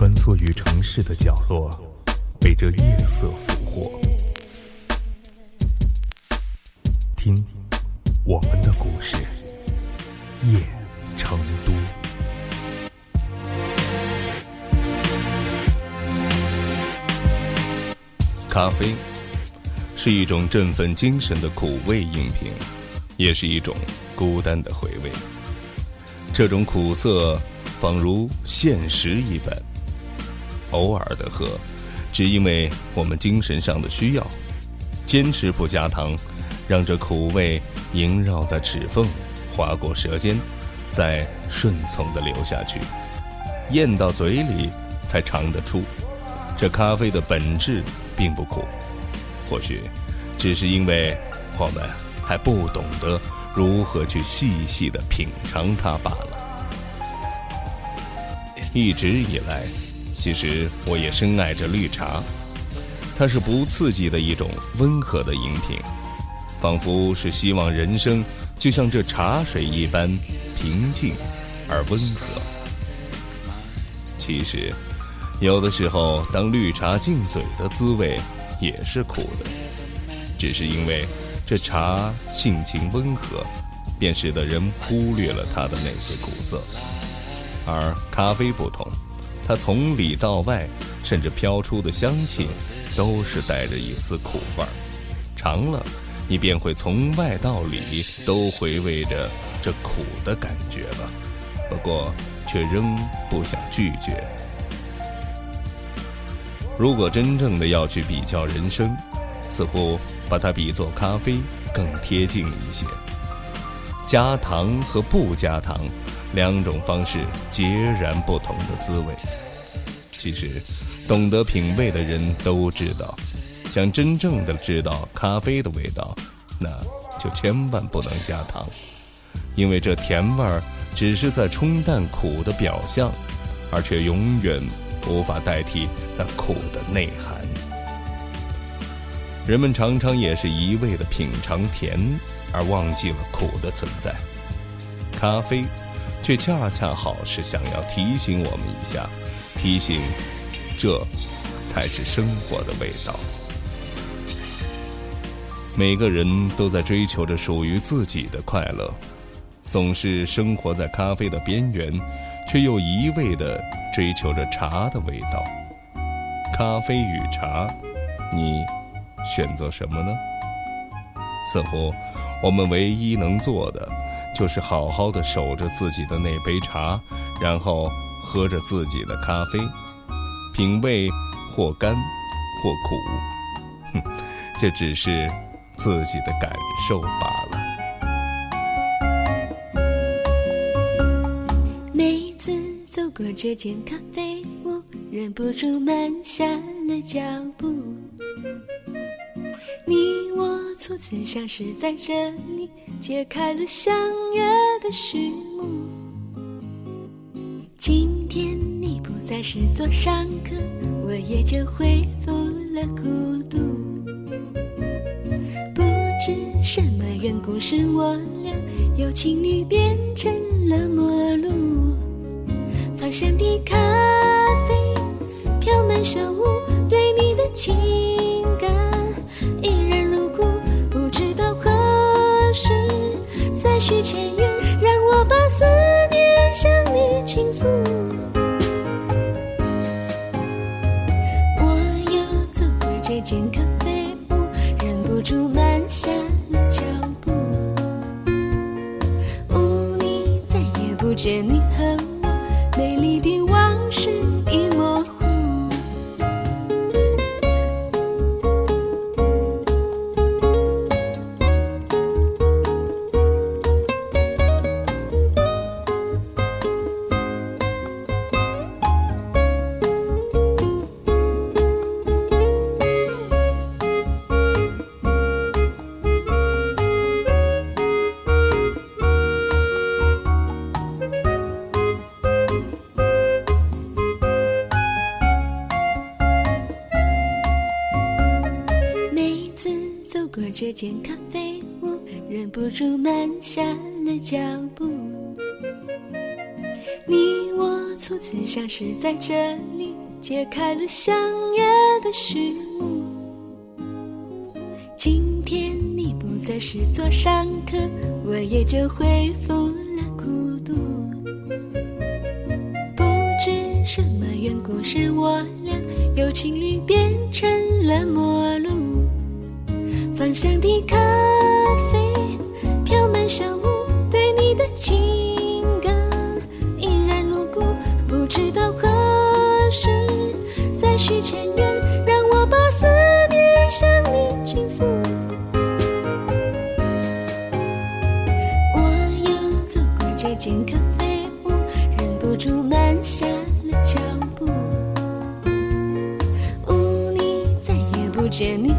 穿梭于城市的角落，被这夜色俘获。听，我们的故事，夜成都。咖啡是一种振奋精神的苦味饮品，也是一种孤单的回味。这种苦涩，仿如现实一般。偶尔的喝，只因为我们精神上的需要。坚持不加糖，让这苦味萦绕在齿缝，划过舌尖，再顺从的流下去，咽到嘴里才尝得出，这咖啡的本质并不苦。或许，只是因为我们还不懂得如何去细细的品尝它罢了。一直以来，其实我也深爱着绿茶，它是不刺激的一种温和的饮品，仿佛是希望人生就像这茶水一般平静而温和。其实，有的时候，当绿茶进嘴的滋味。也是苦的，只是因为这茶性情温和，便使得人忽略了它的那些苦涩。而咖啡不同，它从里到外，甚至飘出的香气，都是带着一丝苦味儿。尝了，你便会从外到里都回味着这苦的感觉了。不过，却仍不想拒绝。如果真正的要去比较人生，似乎把它比作咖啡更贴近一些。加糖和不加糖，两种方式截然不同的滋味。其实，懂得品味的人都知道，想真正的知道咖啡的味道，那就千万不能加糖，因为这甜味儿只是在冲淡苦的表象，而却永远。无法代替那苦的内涵。人们常常也是一味的品尝甜，而忘记了苦的存在。咖啡，却恰恰好是想要提醒我们一下，提醒，这，才是生活的味道。每个人都在追求着属于自己的快乐，总是生活在咖啡的边缘，却又一味的。追求着茶的味道，咖啡与茶，你选择什么呢？似乎我们唯一能做的，就是好好的守着自己的那杯茶，然后喝着自己的咖啡，品味或甘或苦，哼，这只是自己的感受罢了。每次走过这间咖啡屋，忍不住慢下了脚步。你我初次相识在这揭开了相约的序幕。今天你不再是座上客，我也就恢复了孤独。不知什么缘故，使我俩由情侣变成了陌路。芳香的咖啡飘满小屋，对你的情间咖啡屋，忍不住慢下了脚步。屋里再也不见你过这间咖啡屋，忍不住慢下了脚步。你我初次相识在这里，揭开了相约的序幕。今天你不再是座上客，我也就恢复了孤独。不知什么缘故，使我俩由情侣变成了陌路。芳香的咖啡飘满小屋，对你的情感依然如故。不知道何时再续前缘，让我把思念向你倾诉。我又走过这间咖啡屋，忍不住慢下了脚步。屋里再也不见你。